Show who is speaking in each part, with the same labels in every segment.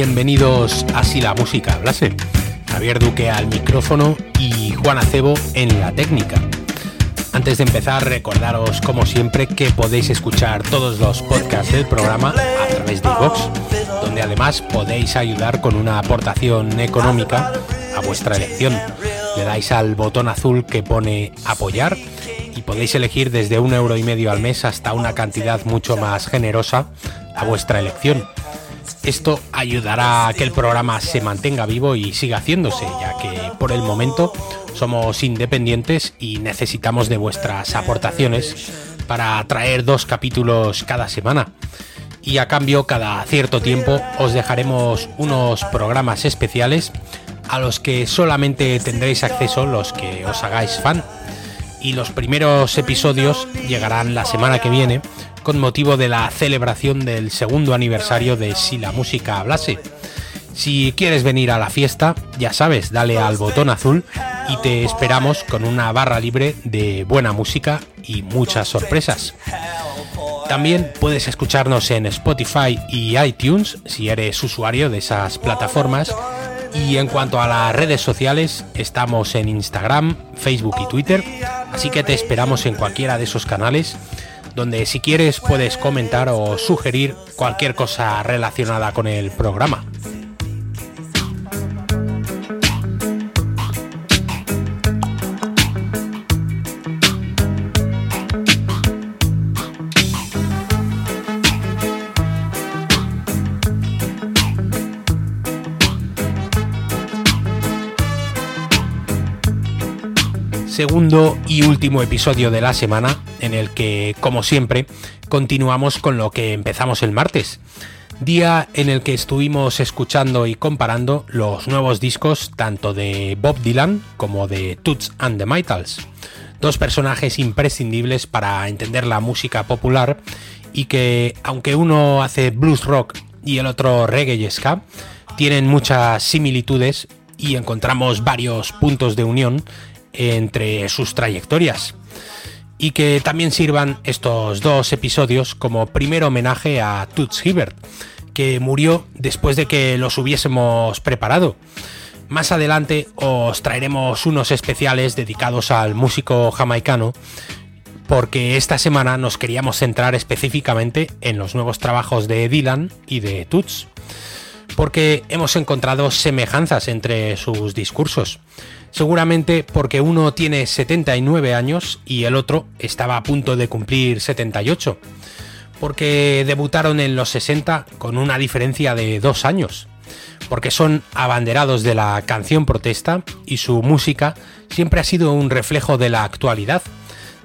Speaker 1: Bienvenidos a Si la Música Hablase. Javier Duque al micrófono y Juan Acebo en la técnica. Antes de empezar, recordaros como siempre que podéis escuchar todos los podcasts del programa a través de iVox, donde además podéis ayudar con una aportación económica a vuestra elección. Le dais al botón azul que pone apoyar y podéis elegir desde un euro y medio al mes hasta una cantidad mucho más generosa a vuestra elección. Esto ayudará a que el programa se mantenga vivo y siga haciéndose, ya que por el momento somos independientes y necesitamos de vuestras aportaciones para traer dos capítulos cada semana. Y a cambio, cada cierto tiempo os dejaremos unos programas especiales a los que solamente tendréis acceso los que os hagáis fan. Y los primeros episodios llegarán la semana que viene con motivo de la celebración del segundo aniversario de Si la música hablase. Si quieres venir a la fiesta, ya sabes, dale al botón azul y te esperamos con una barra libre de buena música y muchas sorpresas. También puedes escucharnos en Spotify y iTunes si eres usuario de esas plataformas. Y en cuanto a las redes sociales, estamos en Instagram, Facebook y Twitter, así que te esperamos en cualquiera de esos canales donde si quieres puedes comentar o sugerir cualquier cosa relacionada con el programa. Segundo y último episodio de la semana en el que, como siempre, continuamos con lo que empezamos el martes, día en el que estuvimos escuchando y comparando los nuevos discos tanto de Bob Dylan como de Toots and the Maytals, dos personajes imprescindibles para entender la música popular y que, aunque uno hace blues rock y el otro reggae y ska, tienen muchas similitudes y encontramos varios puntos de unión entre sus trayectorias. Y que también sirvan estos dos episodios como primer homenaje a Toots Hibbert, que murió después de que los hubiésemos preparado. Más adelante os traeremos unos especiales dedicados al músico jamaicano, porque esta semana nos queríamos centrar específicamente en los nuevos trabajos de Dylan y de Toots, porque hemos encontrado semejanzas entre sus discursos seguramente porque uno tiene 79 años y el otro estaba a punto de cumplir 78, porque debutaron en los 60 con una diferencia de dos años, porque son abanderados de la canción protesta y su música siempre ha sido un reflejo de la actualidad,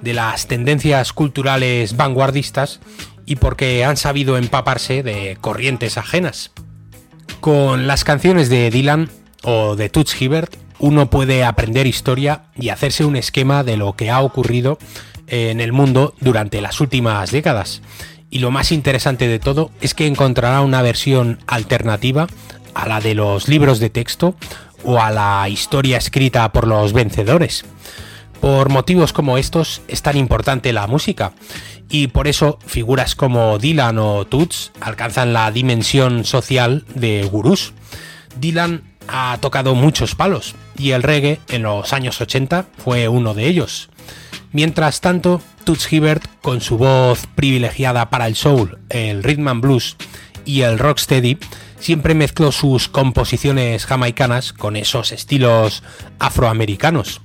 Speaker 1: de las tendencias culturales vanguardistas y porque han sabido empaparse de corrientes ajenas. Con las canciones de Dylan o de Toots Hibbert uno puede aprender historia y hacerse un esquema de lo que ha ocurrido en el mundo durante las últimas décadas. Y lo más interesante de todo es que encontrará una versión alternativa a la de los libros de texto o a la historia escrita por los vencedores. Por motivos como estos es tan importante la música y por eso figuras como Dylan o Toots alcanzan la dimensión social de gurús. Dylan ha tocado muchos palos y el reggae en los años 80 fue uno de ellos. Mientras tanto, Toots Hibbert, con su voz privilegiada para el soul, el rhythm and blues y el rocksteady, siempre mezcló sus composiciones jamaicanas con esos estilos afroamericanos.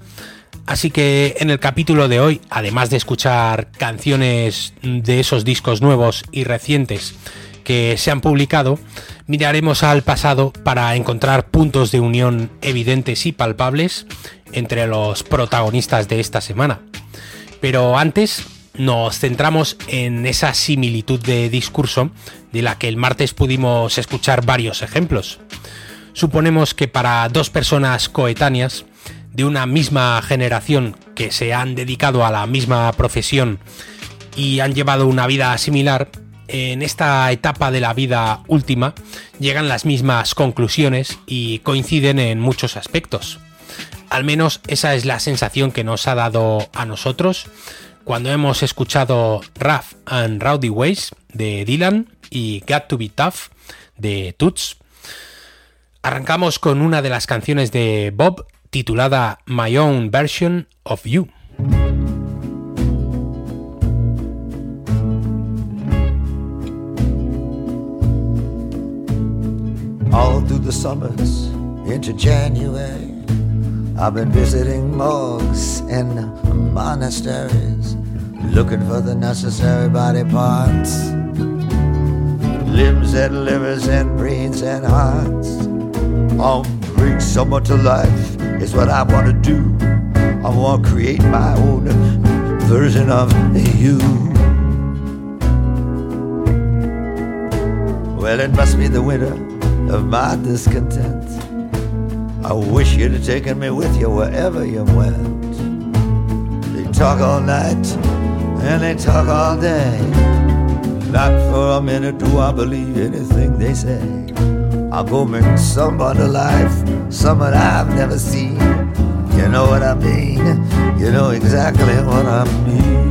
Speaker 1: Así que en el capítulo de hoy, además de escuchar canciones de esos discos nuevos y recientes que se han publicado, miraremos al pasado para encontrar puntos de unión evidentes y palpables entre los protagonistas de esta semana. Pero antes nos centramos en esa similitud de discurso de la que el martes pudimos escuchar varios ejemplos. Suponemos que para dos personas coetáneas de una misma generación que se han dedicado a la misma profesión y han llevado una vida similar, en esta etapa de la vida última llegan las mismas conclusiones y coinciden en muchos aspectos. Al menos esa es la sensación que nos ha dado a nosotros cuando hemos escuchado Rough and Rowdy Ways de Dylan y Got to Be Tough de Toots. Arrancamos con una de las canciones de Bob titulada My Own Version of You.
Speaker 2: The summers into January, I've been visiting morgues and monasteries, looking for the necessary body parts limbs and livers and brains and hearts. I'll bring someone to life is what I want to do. I want to create my own version of you. Well, it must be the winter of my discontent. I wish you'd have taken me with you wherever you went. They talk all night and they talk all day. Not for a minute do I believe anything they say. I'll go make somebody life, someone I've never seen. You know what I mean? You know exactly what I mean.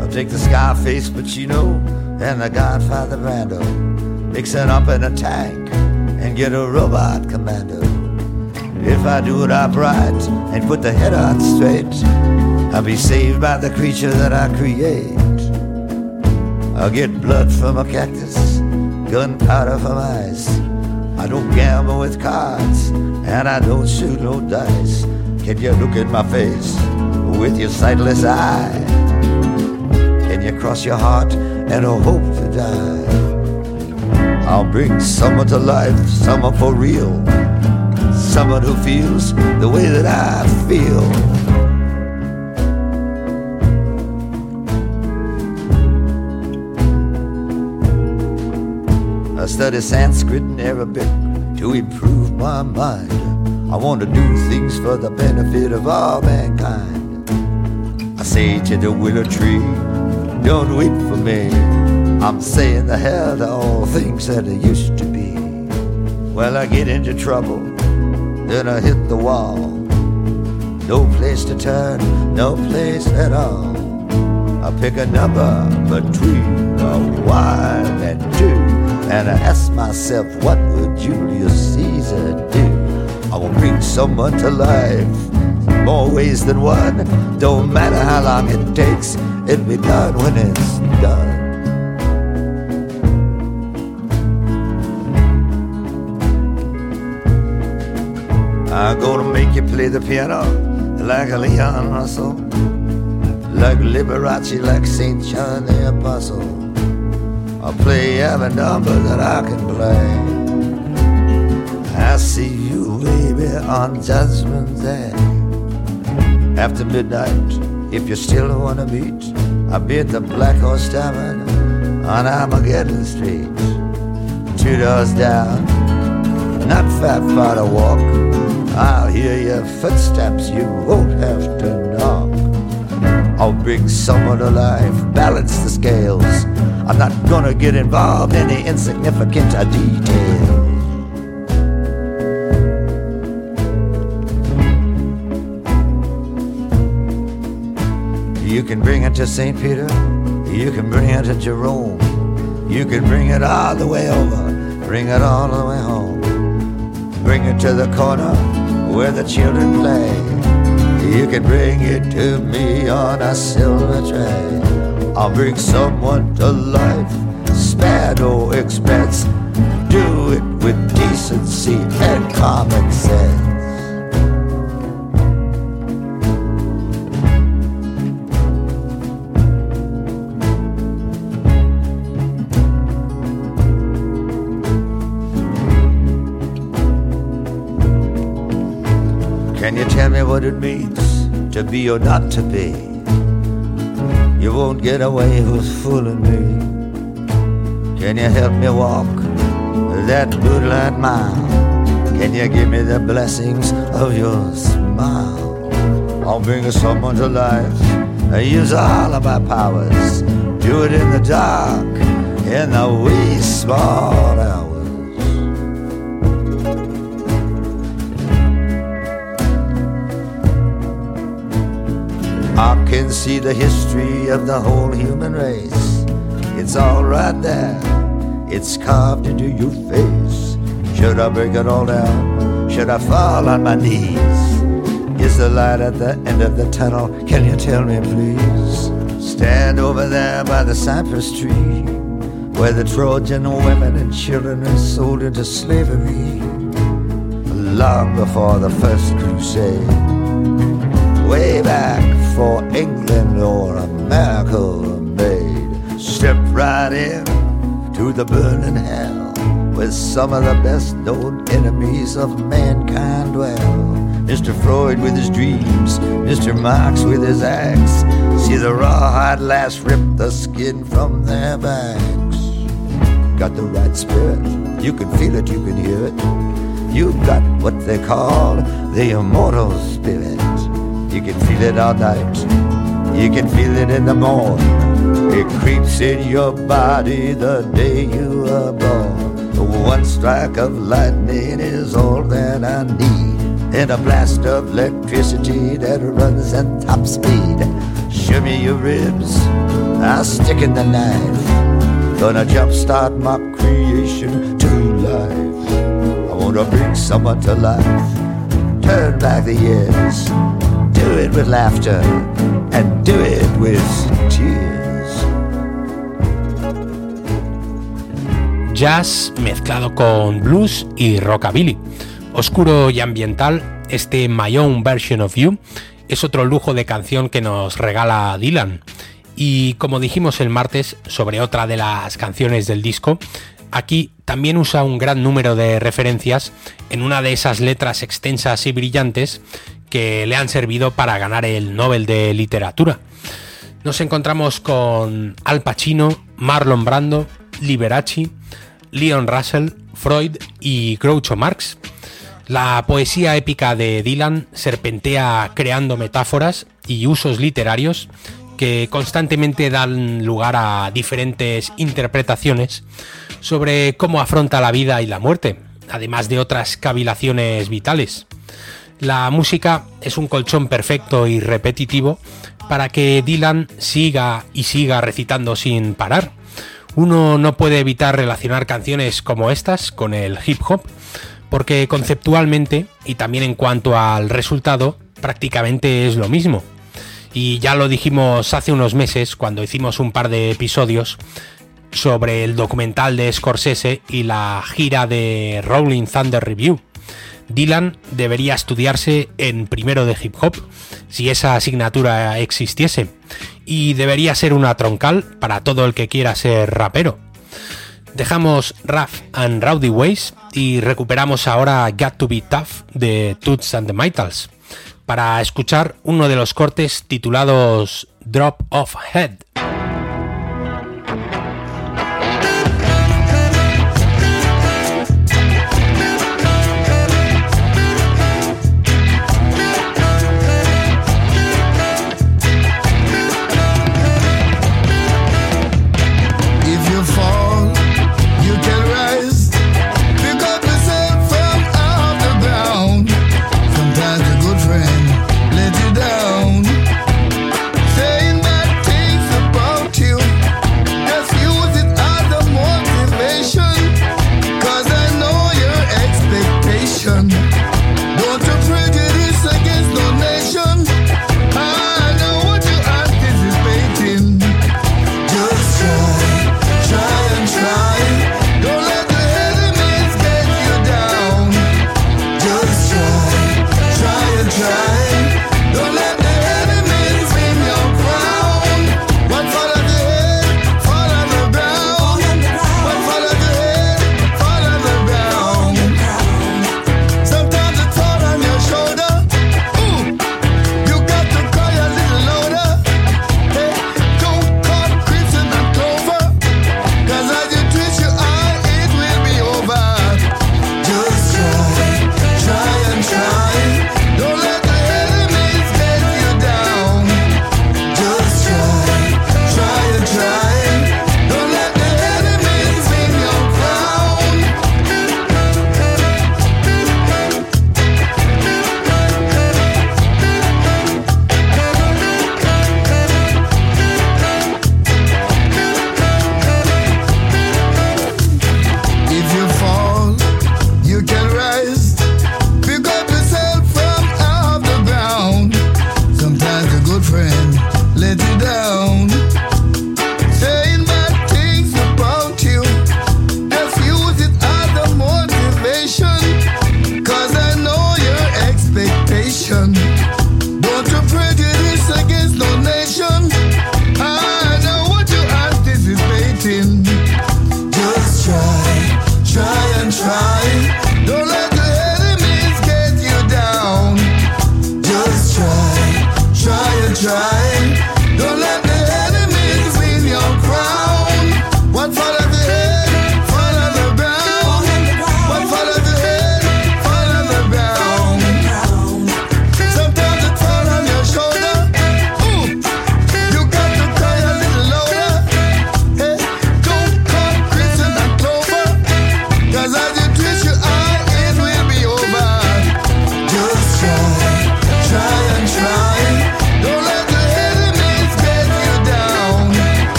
Speaker 2: I'll take the Scarface Pacino and the Godfather Brando, mix it up in a tank and get a robot commando. If I do it upright and put the head on straight, I'll be saved by the creature that I create. I'll get blood from a cactus, gunpowder from ice. I don't gamble with cards, and I don't shoot no dice. Can you look at my face with your sightless eye? Can you cross your heart and I hope to die? I'll bring someone to life, someone for real, someone who feels the way that I feel. I study Sanskrit and Arabic to improve my mind. I want to do things for the benefit of all mankind. I say to the willow tree, don't weep for me. I'm saying the hell to all things that it used to be. Well, I get into trouble, then I hit the wall. No place to turn, no place at all. I pick a number between a one and two. And I ask myself, what would Julius Caesar do? I will bring someone to life, more ways than one. Don't matter how long it takes, it'll be done when it's done. I'm gonna make you play the piano like a Leon Russell, like Liberace, like St. John the Apostle. I'll play every number that I can play. I see you, baby, on Judgment Day. After midnight, if you still wanna meet, I'll be at the Black Horse Tavern on Armageddon Street. Two doors down, not far far to walk. I'll hear your footsteps, you won't have to knock. I'll bring someone alive, balance the scales. I'm not gonna get involved in the insignificant details. You can bring it to St. Peter, you can bring it to Jerome, you can bring it all the way over, bring it all the way home. Bring it to the corner where the children play. You can bring it to me on a silver tray. I'll bring someone to life. Spare no expense. Do it with decency and common sense. What it means to be or not to be? You won't get away with fooling me. Can you help me walk that moonlight mile? Can you give me the blessings of your smile? I'll bring someone to life. I use all of my powers. Do it in the dark, in the wee small. See the history of the whole human race. It's all right there It's carved into your face. Should I break it all down? Should I fall on my knees? Is the light at the end of the tunnel? Can you tell me, please? Stand over there by the cypress tree, where the Trojan women and children are sold into slavery. Long before the first crusade, way back for England or America made. Step right in to the burning hell, where some of the best known enemies of mankind dwell. Mr. Freud with his dreams, Mr. Marx with his axe. See the rawhide lass rip the skin from their backs. Got the right spirit, you can feel it, you can hear it. You've got what they call the immortal spirit. You can feel it all night, you can feel it in the morning. It creeps in your body the day you are born. One strike of lightning is all that I need in a blast of electricity that runs at top speed. Show me your ribs, I'll stick in the knife. Gonna jumpstart my creation to life. I wanna bring someone to life. Turn back the years. Do it with laughter and do it with.
Speaker 1: Jazz mezclado con blues y rockabilly Oscuro y ambiental, este My Own Version of You es otro lujo de canción que nos regala Dylan. Y como dijimos el martes sobre otra de las canciones del disco, aquí también usa un gran número de referencias en una de esas letras extensas y brillantes que le han servido para ganar el Nobel de Literatura. Nos encontramos con Al Pacino, Marlon Brando, Liberace, Leon Russell, Freud y Groucho Marx. La poesía épica de Dylan serpentea creando metáforas y usos literarios que constantemente dan lugar a diferentes interpretaciones sobre cómo afronta la vida y la muerte, además de otras cavilaciones vitales. La música es un colchón perfecto y repetitivo para que Dylan siga y siga recitando sin parar. Uno no puede evitar relacionar canciones como estas con el hip hop, porque conceptualmente y también en cuanto al resultado prácticamente es lo mismo. Y ya lo dijimos hace unos meses cuando hicimos un par de episodios sobre el documental de Scorsese y la gira de Rolling Thunder Review. Dylan debería estudiarse en primero de hip hop, si esa asignatura existiese, y debería ser una troncal para todo el que quiera ser rapero. Dejamos Rough and Rowdy Ways y recuperamos ahora Got to Be Tough de Toots and the Maytals para escuchar uno de los cortes titulados Drop Off Head.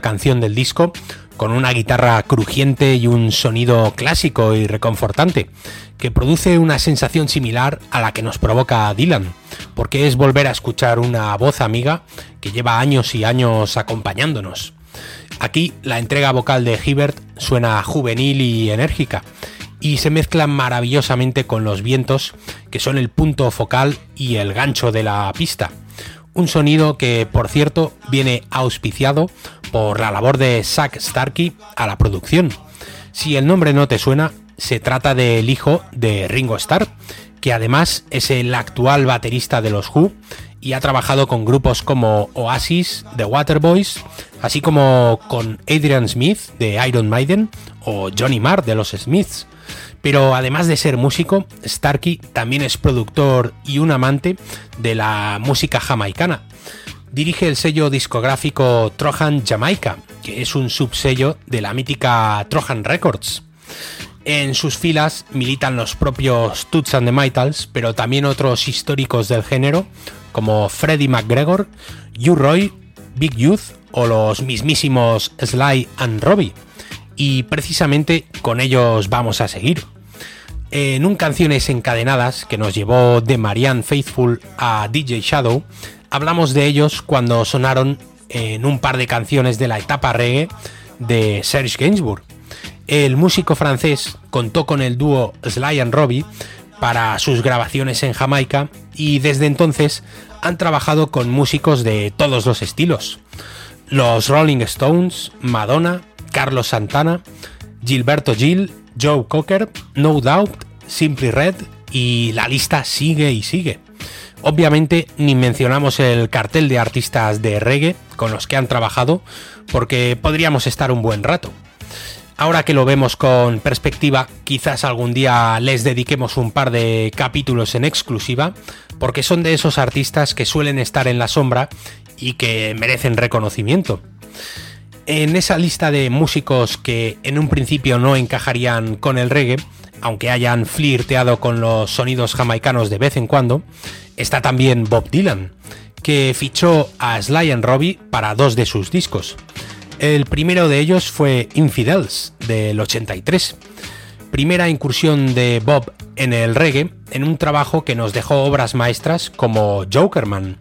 Speaker 1: Canción del disco con una guitarra crujiente y un sonido clásico y reconfortante, que produce una sensación similar a la que nos provoca Dylan, porque es volver a escuchar una voz amiga que lleva años y años acompañándonos. Aquí la entrega vocal de Hibbert suena juvenil y enérgica, y se mezcla maravillosamente con los vientos, que son el punto focal y el gancho de la pista un sonido que, por cierto, viene auspiciado por la labor de Zack Starkey a la producción. Si el nombre no te suena, se trata del hijo de Ringo Starr, que además es el actual baterista de los Who y ha trabajado con grupos como Oasis, The Waterboys, así como con Adrian Smith de Iron Maiden o Johnny Marr de los Smiths. Pero además de ser músico, Starkey también es productor y un amante de la música jamaicana. Dirige el sello discográfico Trojan Jamaica, que es un subsello de la mítica Trojan Records. En sus filas militan los propios Toots and the Maytals, pero también otros históricos del género, como Freddie McGregor, U-Roy, Big Youth o los mismísimos Sly and Robbie. Y precisamente con ellos vamos a seguir. En un Canciones Encadenadas que nos llevó de Marianne Faithful a DJ Shadow, hablamos de ellos cuando sonaron en un par de canciones de la etapa reggae de Serge Gainsbourg. El músico francés contó con el dúo Sly and Robbie para sus grabaciones en Jamaica y desde entonces han trabajado con músicos de todos los estilos. Los Rolling Stones, Madonna, Carlos Santana, Gilberto Gil Joe Cocker, No Doubt, Simply Red y la lista sigue y sigue. Obviamente ni mencionamos el cartel de artistas de reggae con los que han trabajado porque podríamos estar un buen rato. Ahora que lo vemos con perspectiva, quizás algún día les dediquemos un par de capítulos en exclusiva, porque son de esos artistas que suelen estar en la sombra y que merecen reconocimiento. En esa lista de músicos que en un principio no encajarían con el reggae, aunque hayan flirteado con los sonidos jamaicanos de vez en cuando, está también Bob Dylan, que fichó a Sly and Robbie para dos de sus discos. El primero de ellos fue Infidels, del 83. Primera incursión de Bob en el reggae en un trabajo que nos dejó obras maestras como Jokerman,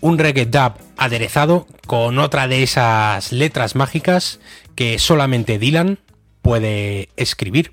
Speaker 1: un reggae dub aderezado con otra de esas letras mágicas que solamente Dylan puede escribir.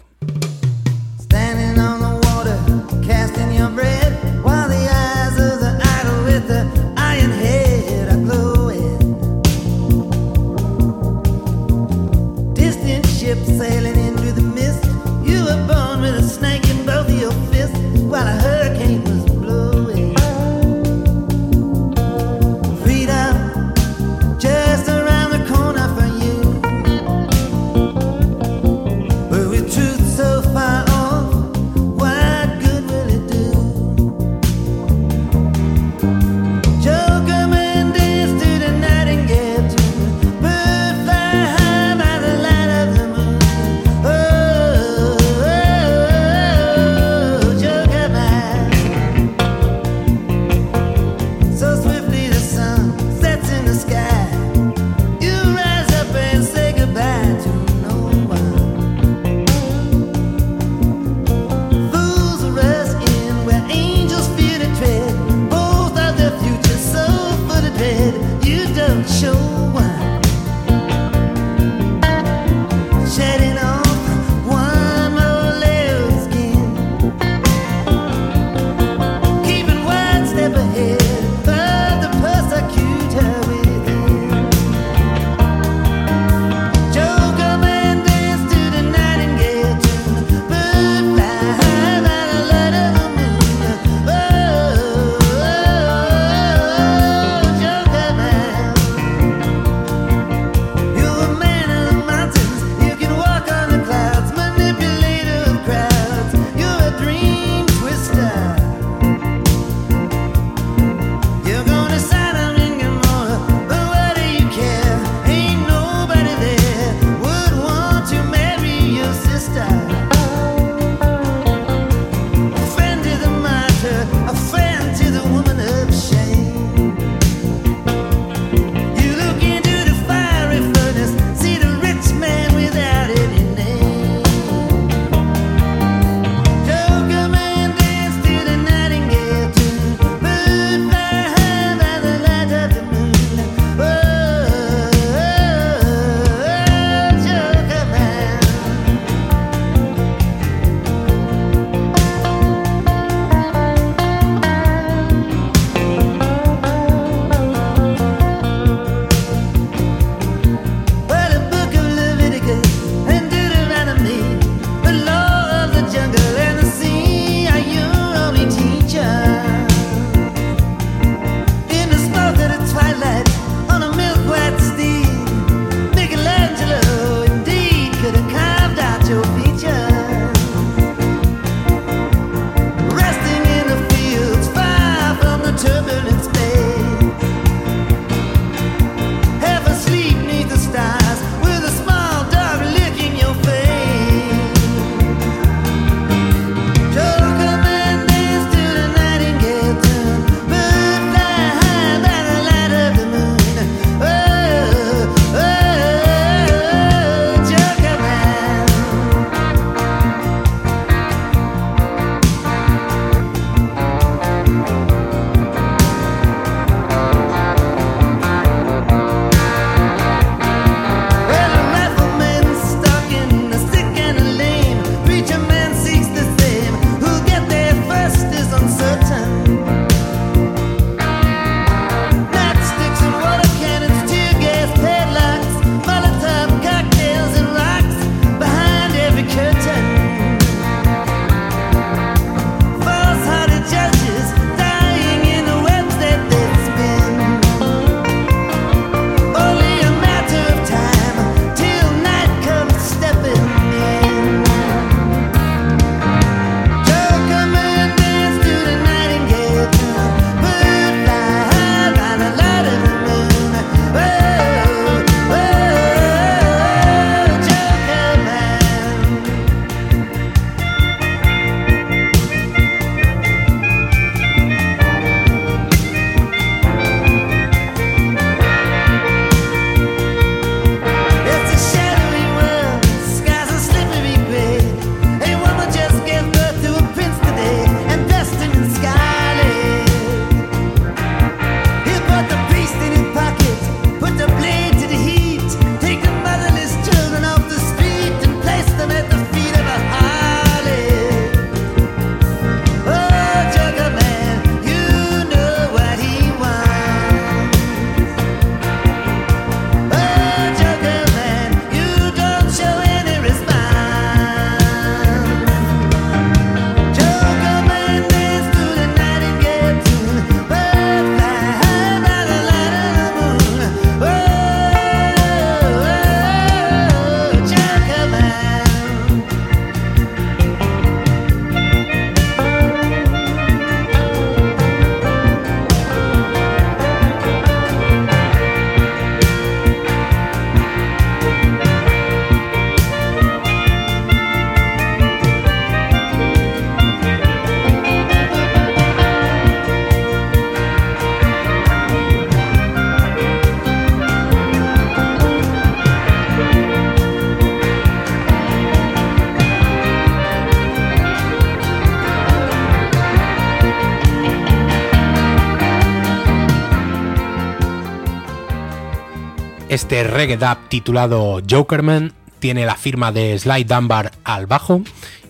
Speaker 3: Este reggae dub titulado Jokerman tiene la firma de Sly Dunbar al bajo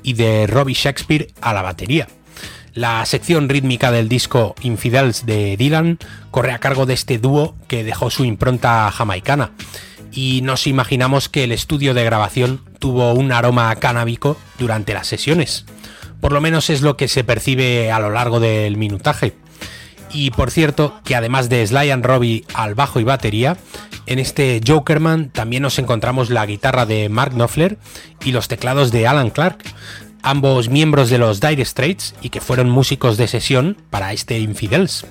Speaker 3: y de Robbie Shakespeare a la batería. La sección rítmica del disco Infidels de Dylan corre a cargo de este dúo que dejó su impronta jamaicana y nos imaginamos que el estudio de grabación tuvo un aroma canábico durante las sesiones. Por lo menos es lo que se percibe a lo largo del minutaje. Y por cierto, que además de Sly and Robbie al bajo y batería, en este Jokerman también nos encontramos la guitarra de Mark Knopfler y los teclados de Alan Clark, ambos miembros de los Dire Straits y que fueron músicos de sesión para este Infidels.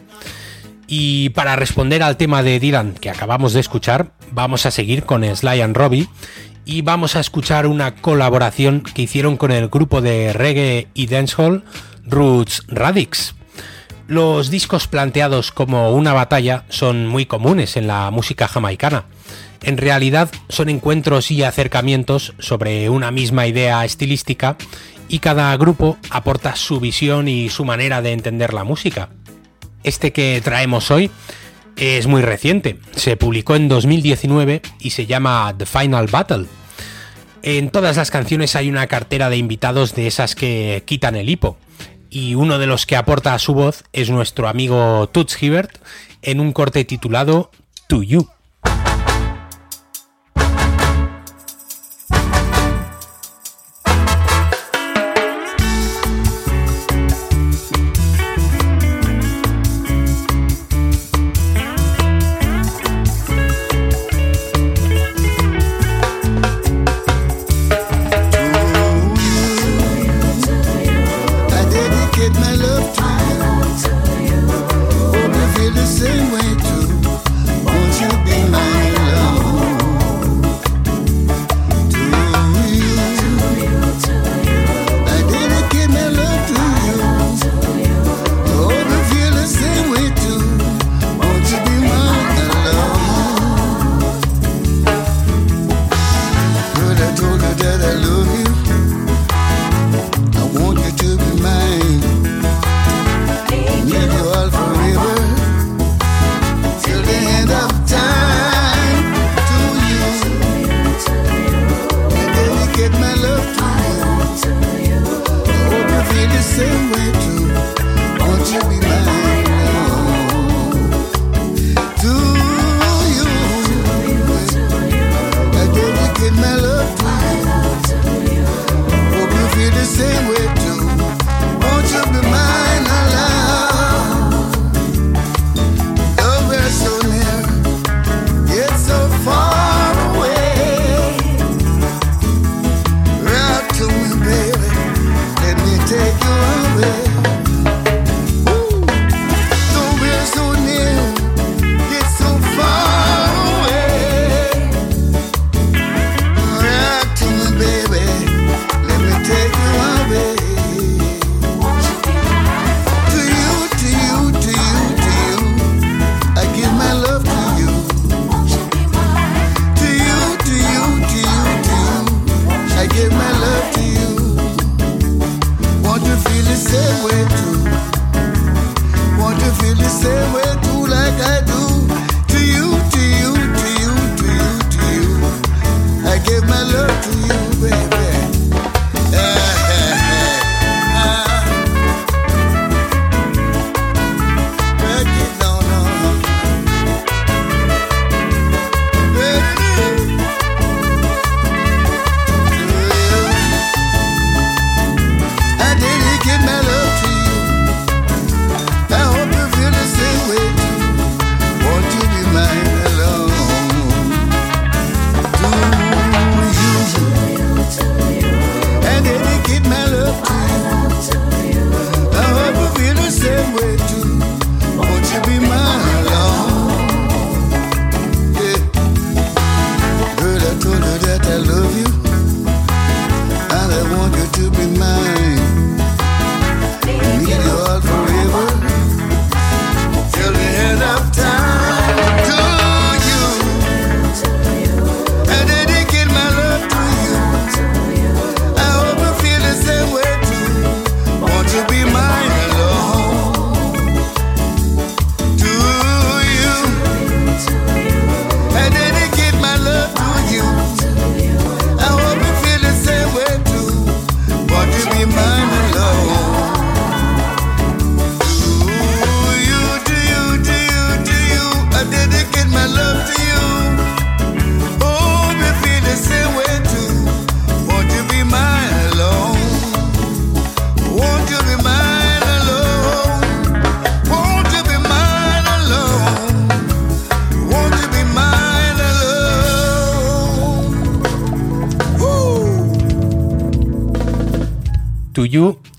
Speaker 3: Y para responder al tema de Dylan que acabamos de escuchar, vamos a seguir con Sly and Robbie y vamos a escuchar una colaboración que hicieron con el grupo de reggae y dancehall Roots Radix. Los discos planteados como una batalla son muy comunes en la música jamaicana. En realidad son encuentros y acercamientos sobre una misma idea estilística y cada grupo aporta su visión y su manera de entender la música. Este que traemos hoy es muy reciente, se publicó en 2019 y se llama The Final Battle. En todas las canciones hay una cartera de invitados de esas que quitan el hipo y uno de los que aporta su voz es nuestro amigo Toots Hibbert en un corte titulado To
Speaker 4: You.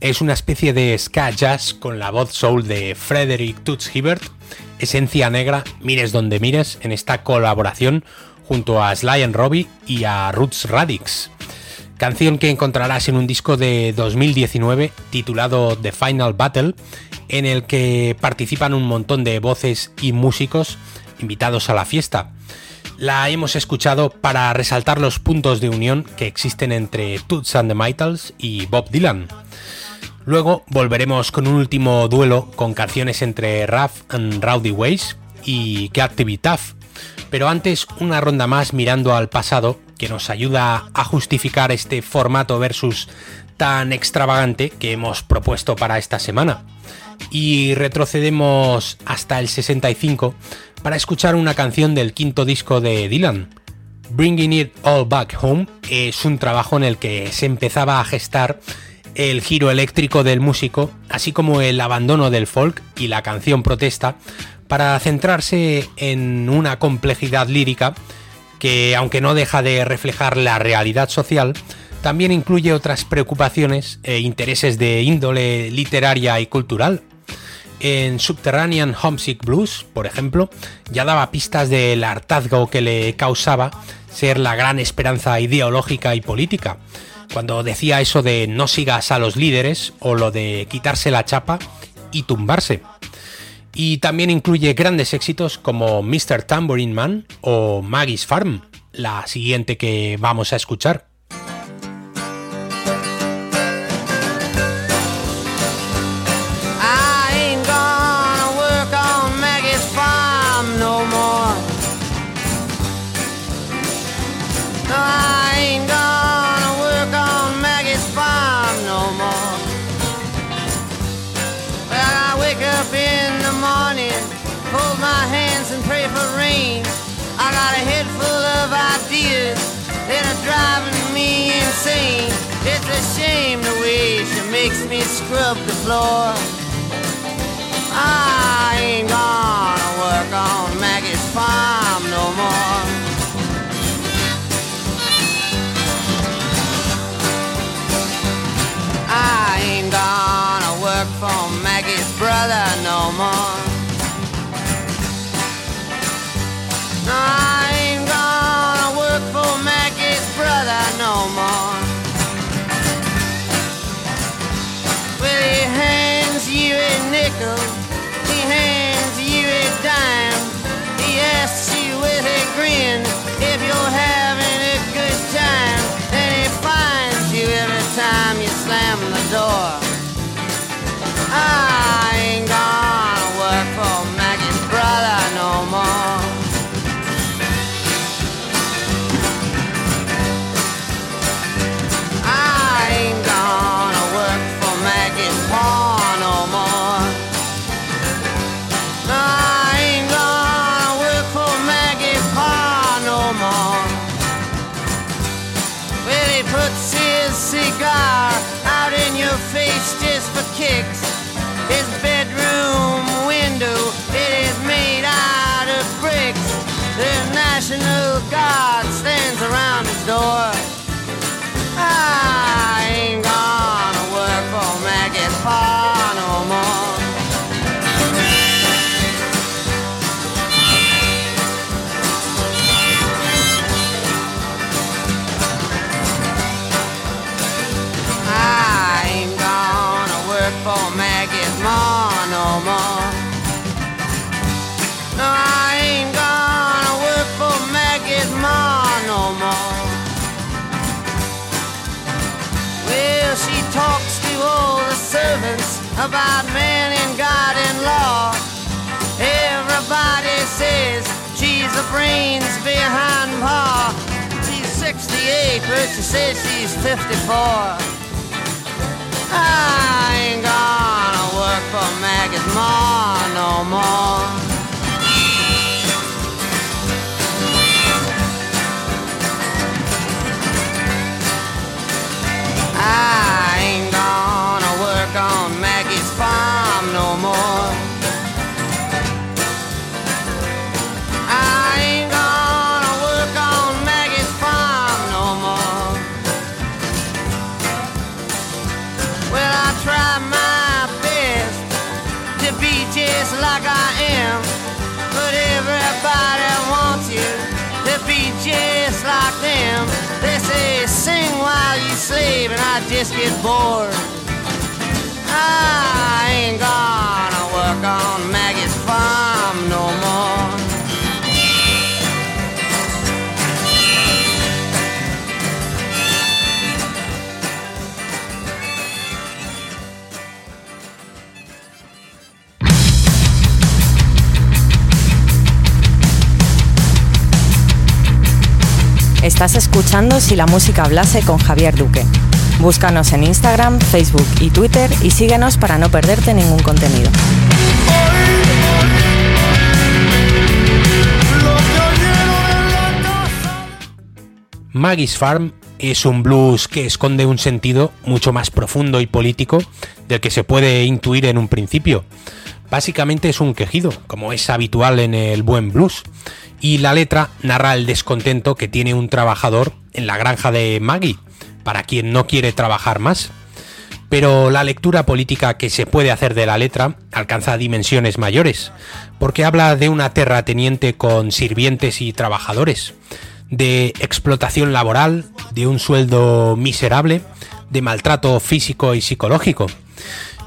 Speaker 4: Es una especie de ska jazz con la voz soul de Frederick Toots Hibbert, esencia negra, mires donde mires, en esta colaboración junto a Sly and Robbie y a Roots Radix. Canción que encontrarás en un disco de 2019 titulado The Final Battle, en el que participan un montón de voces y músicos invitados a la fiesta. La hemos escuchado para resaltar los puntos de unión que existen entre Toots and the Maytals y Bob Dylan. Luego volveremos con un último duelo con canciones entre Rough and Rowdy Ways y Get Tough. Pero antes una ronda más mirando al pasado que nos ayuda a justificar este formato versus tan extravagante que hemos propuesto para esta semana. Y retrocedemos hasta el 65 para escuchar una canción del quinto disco de Dylan. Bringing It All Back Home es un trabajo en el que se empezaba a gestar el giro eléctrico del músico, así como el abandono del folk y la canción protesta, para centrarse en una complejidad lírica que, aunque no deja de reflejar la realidad social, también incluye otras preocupaciones e intereses de índole literaria y cultural, en Subterranean Homesick Blues, por ejemplo, ya daba pistas del hartazgo que le causaba ser la gran esperanza ideológica y política, cuando decía eso de no sigas a los líderes o lo de quitarse la chapa y tumbarse. Y también incluye grandes éxitos como Mr. Tambourine Man o Maggie's Farm, la siguiente que vamos a escuchar. Makes me scrub the floor. I ain't gonna work on Maggie's farm about man and God and law. Everybody says she's the brains behind Pa. She's 68, but she says she's 54. I ain't gonna work for Maggie's Ma no more. Just get bored. I ain't gonna work on Maggie's farm no more.
Speaker 5: Estás escuchando Si la música hablase con Javier Duque. Búscanos en Instagram, Facebook y Twitter y síguenos para no perderte ningún contenido.
Speaker 1: Maggie's Farm es un blues que esconde un sentido mucho más profundo y político del que se puede intuir en un principio. Básicamente es un quejido, como es habitual en el buen blues, y la letra narra el descontento que tiene un trabajador en la granja de Maggie, para quien no quiere trabajar más. Pero la lectura política que se puede hacer de la letra alcanza dimensiones mayores, porque habla de una terrateniente con sirvientes y trabajadores, de explotación laboral, de un sueldo miserable, de maltrato físico y psicológico.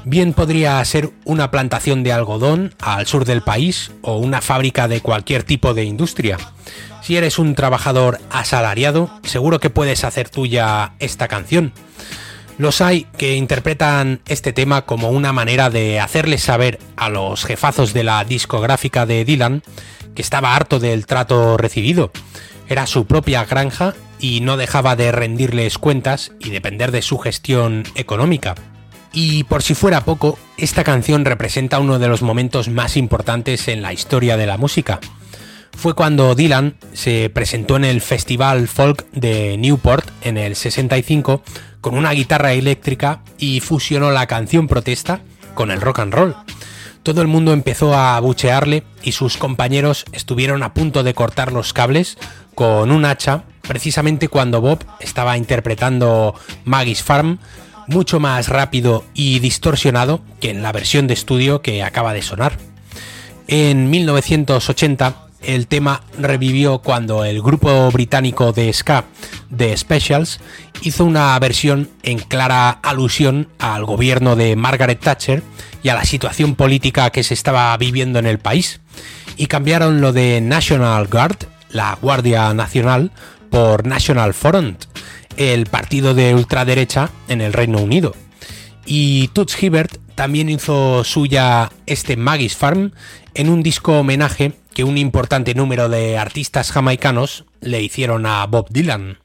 Speaker 1: Bien podría ser una plantación de algodón al sur del país o una fábrica de cualquier tipo de industria. Si eres un trabajador asalariado, seguro que puedes hacer tuya esta canción. Los hay que interpretan este tema como una manera de hacerles saber a los jefazos de la discográfica de Dylan que estaba harto del trato recibido. Era su propia granja y no dejaba de rendirles cuentas y depender de su gestión económica. Y por si fuera poco, esta canción representa uno de los momentos más importantes en la historia de la música. Fue cuando Dylan se presentó en el Festival Folk de Newport en el 65 con una guitarra eléctrica y fusionó la canción protesta con el rock and roll. Todo el mundo empezó a abuchearle y sus compañeros estuvieron a punto de cortar los cables con un hacha precisamente cuando Bob estaba interpretando Maggie's Farm mucho más rápido y distorsionado que en la versión de estudio que acaba de sonar. En 1980 el tema revivió cuando el grupo británico de ska The Specials hizo una versión en clara alusión al gobierno de Margaret Thatcher y a la situación política que se estaba viviendo en el país y cambiaron lo de National Guard, la Guardia Nacional, por National Front, el partido de ultraderecha en el Reino Unido. Y Toots Hibbert también hizo suya este Maggie's Farm en un disco homenaje que un importante número de artistas jamaicanos le hicieron a Bob Dylan.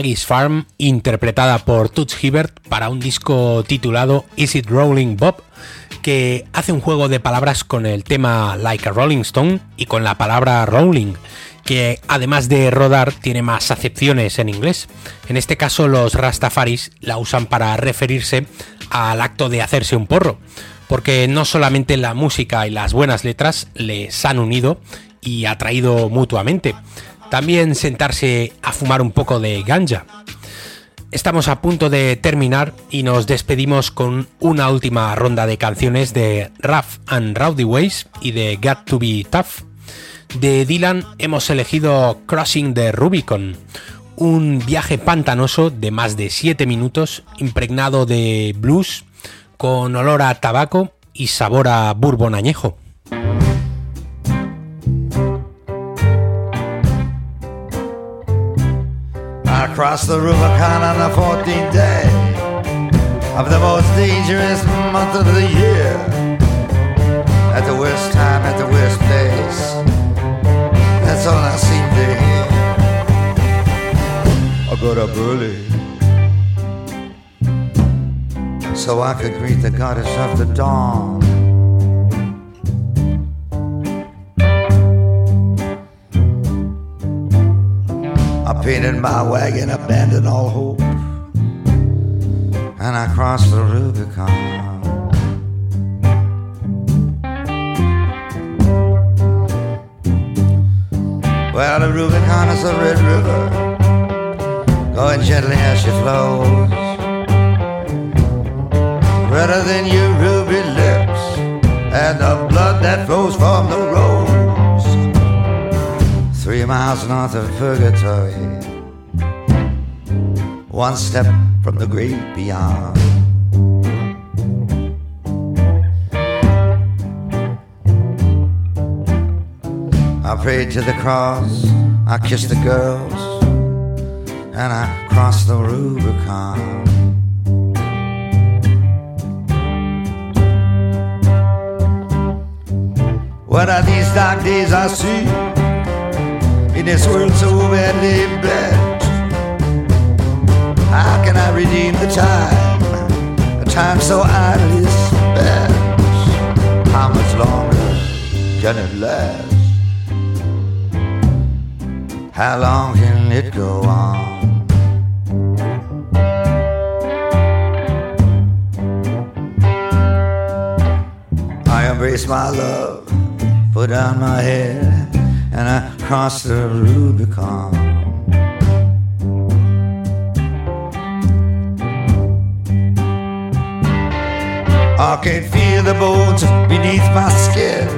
Speaker 3: Maggie's Farm,
Speaker 1: interpretada por Toots Hibbert para un disco titulado Is It Rolling Bob, que hace un juego de palabras con el tema Like a Rolling Stone y con la palabra rolling, que además de rodar tiene más acepciones en inglés. En este caso los Rastafaris la usan para referirse al acto de hacerse un porro, porque no solamente la música y las buenas letras les han unido y atraído mutuamente, también sentarse a fumar un poco de ganja. Estamos a punto de terminar y nos despedimos con una última ronda de canciones de Rough and Rowdy Ways y de Got to Be Tough. De Dylan hemos elegido Crossing the Rubicon, un viaje pantanoso de más de 7 minutos impregnado de blues con olor a tabaco y sabor a bourbon añejo.
Speaker 2: Across the Rubicon on the 14th day of the most dangerous month of the year. At the worst time, at the worst place. That's all I seem to hear. I got up early so I could greet the goddess of the dawn. Painted my wagon, abandoned all hope, and I crossed the Rubicon. Well, the Rubicon is a red river, going gently as she flows, redder than your ruby lips, and the blood that flows from the rose. Three miles north of purgatory, one step from the great beyond. I prayed to the cross, I kissed the girls, and I crossed the Rubicon. What are these dark days I see? in this world so badly bent. Can I redeem the time? A time so idly spent. How much longer can it last? How long can it go on? I embrace my love put down my head, and I cross the Rubicon. I can feel the bones beneath my skin,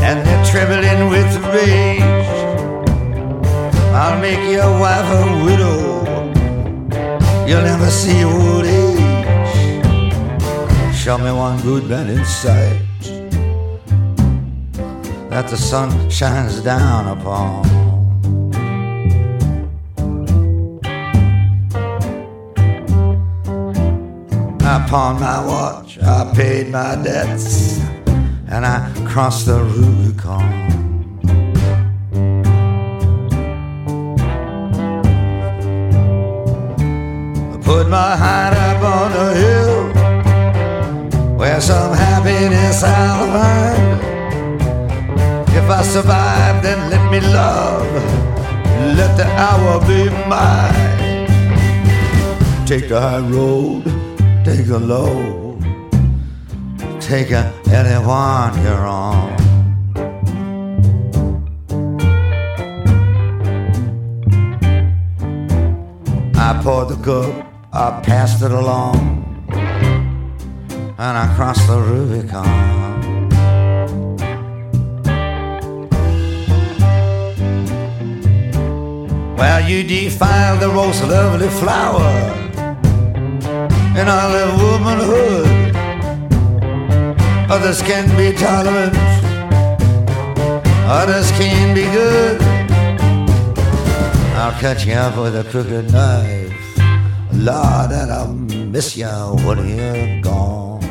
Speaker 2: and they're trembling with rage. I'll make your wife a widow. You'll never see old age. Show me one good man in sight that the sun shines down upon. Upon my watch, I paid my debts, and I crossed the Rubicon. I put my heart up on the hill where some happiness I'll find. If I survive, then let me love. Let the hour be mine. Take the high road, take the low, take anyone you're on. I poured the cup, I passed it along, and I crossed the Rubicon. Well, you defile the most lovely flower in all of womanhood. Others can be tolerant, others can be good. I'll cut you up with a crooked knife. Lord, and I'll miss you when you're gone.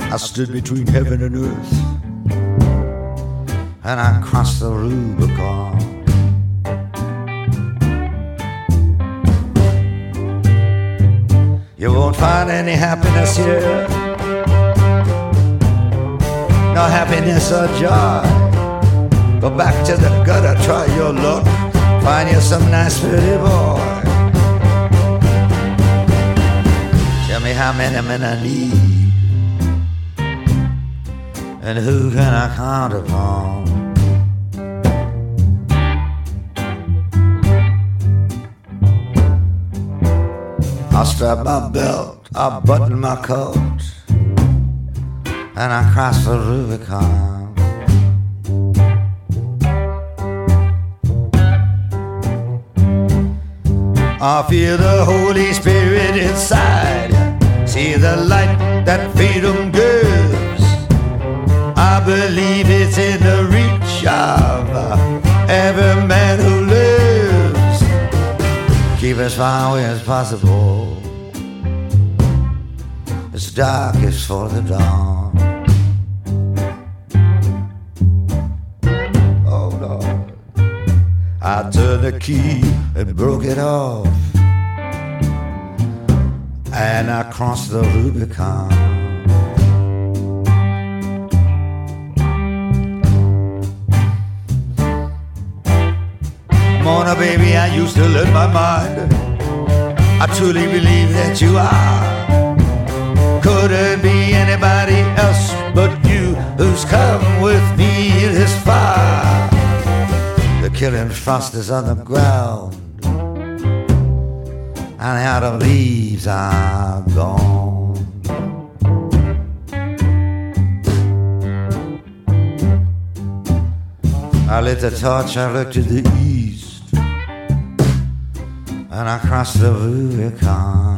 Speaker 2: I stood between heaven and earth, and I crossed the Rubicon. Find any happiness here, no happiness or joy. Go back to the gutter, try your luck, find you some nice pretty boy. Tell me how many men I need and who can I count upon? Strap my belt, I button my coat, and I cross the Rubicon. I feel the Holy Spirit inside, see the light that freedom gives. I believe it's in the reach of every man who lives. Keep as far away as possible. It's darkest for the dawn. Oh Lord, I turned the key and broke it off, and I crossed the Rubicon. Mona, baby, I used to learn my mind. I truly believe that you are. Couldn't be anybody else but you who's come with me this far. The killing frost is on the ground, and the autumn leaves are gone. I lit the torch, I looked to the east, and I crossed the Rubicon.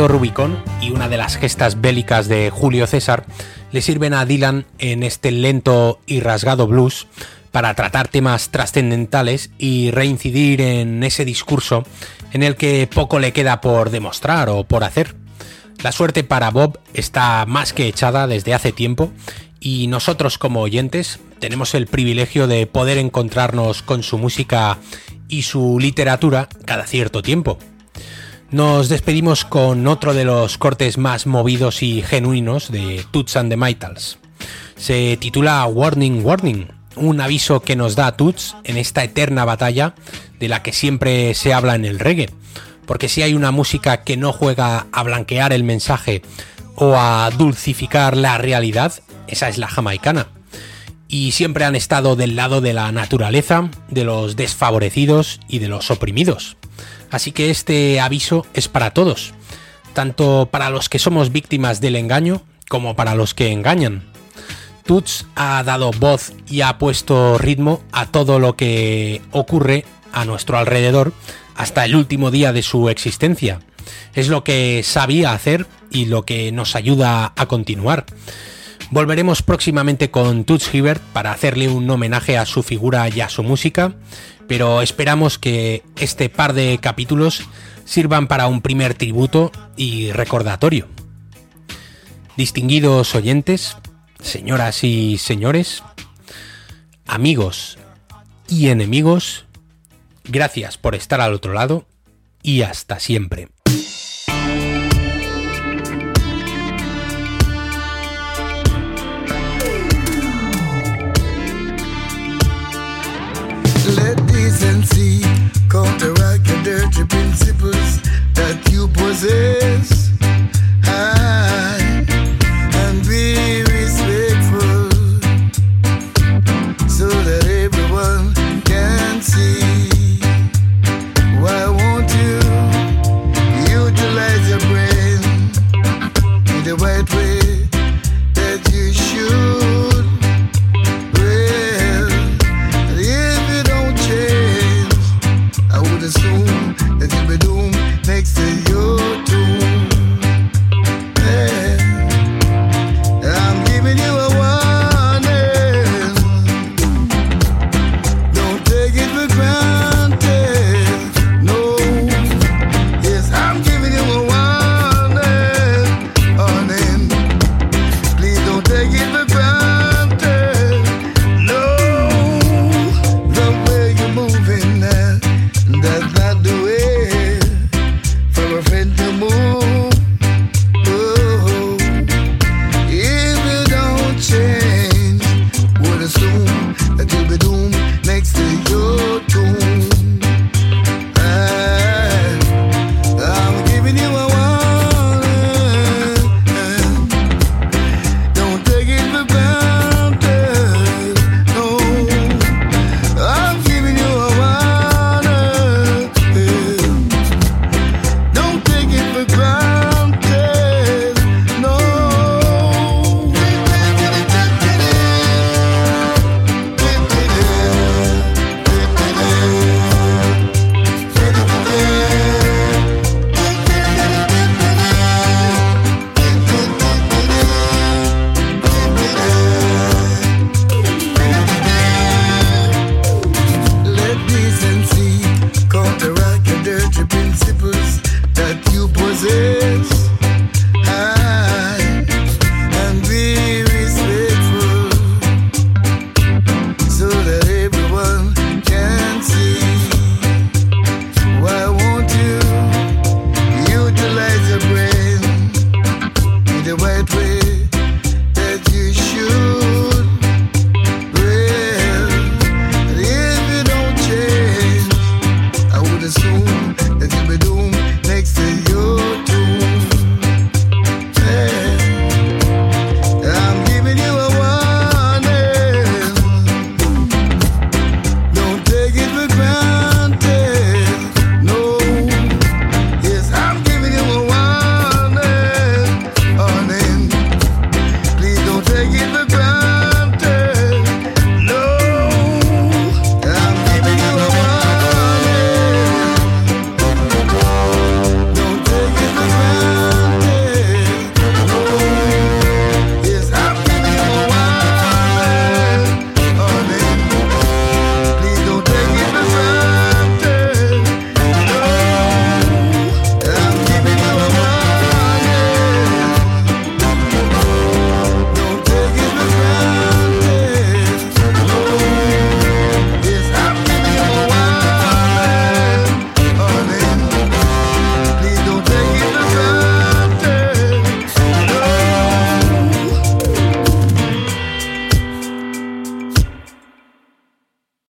Speaker 1: Río Rubicón y una de las gestas bélicas de Julio César le sirven a Dylan en este lento y rasgado blues para tratar temas trascendentales y reincidir en ese discurso en el que poco le queda por demostrar o por hacer. La suerte para Bob está más que echada desde hace tiempo y nosotros como oyentes tenemos el privilegio de poder encontrarnos con su música y su literatura cada cierto tiempo. Nos despedimos con otro de los cortes más movidos y genuinos de Toots and the Maytals. Se titula Warning Warning, un aviso que nos da Toots en esta eterna batalla de la que siempre se habla en el reggae. Porque si hay una música que no juega a blanquear el mensaje o a dulcificar la realidad, esa es la jamaicana. Y siempre han estado del lado de la naturaleza, de los desfavorecidos y de los oprimidos. Así que este aviso es para todos, tanto para los que somos víctimas del engaño como para los que engañan. Tuts ha dado voz y ha puesto ritmo a todo lo que ocurre a nuestro alrededor hasta el último día de su existencia. Es lo que sabía hacer y lo que nos ayuda a continuar. Volveremos próximamente con Toots Hibbert para hacerle un homenaje a su figura y a su música, pero esperamos que este par de capítulos sirvan para un primer tributo y recordatorio. Distinguidos oyentes, señoras y señores, amigos y enemigos, gracias por estar al otro lado y hasta siempre.
Speaker 3: T's and C. Counteract the dirty principles that you possess.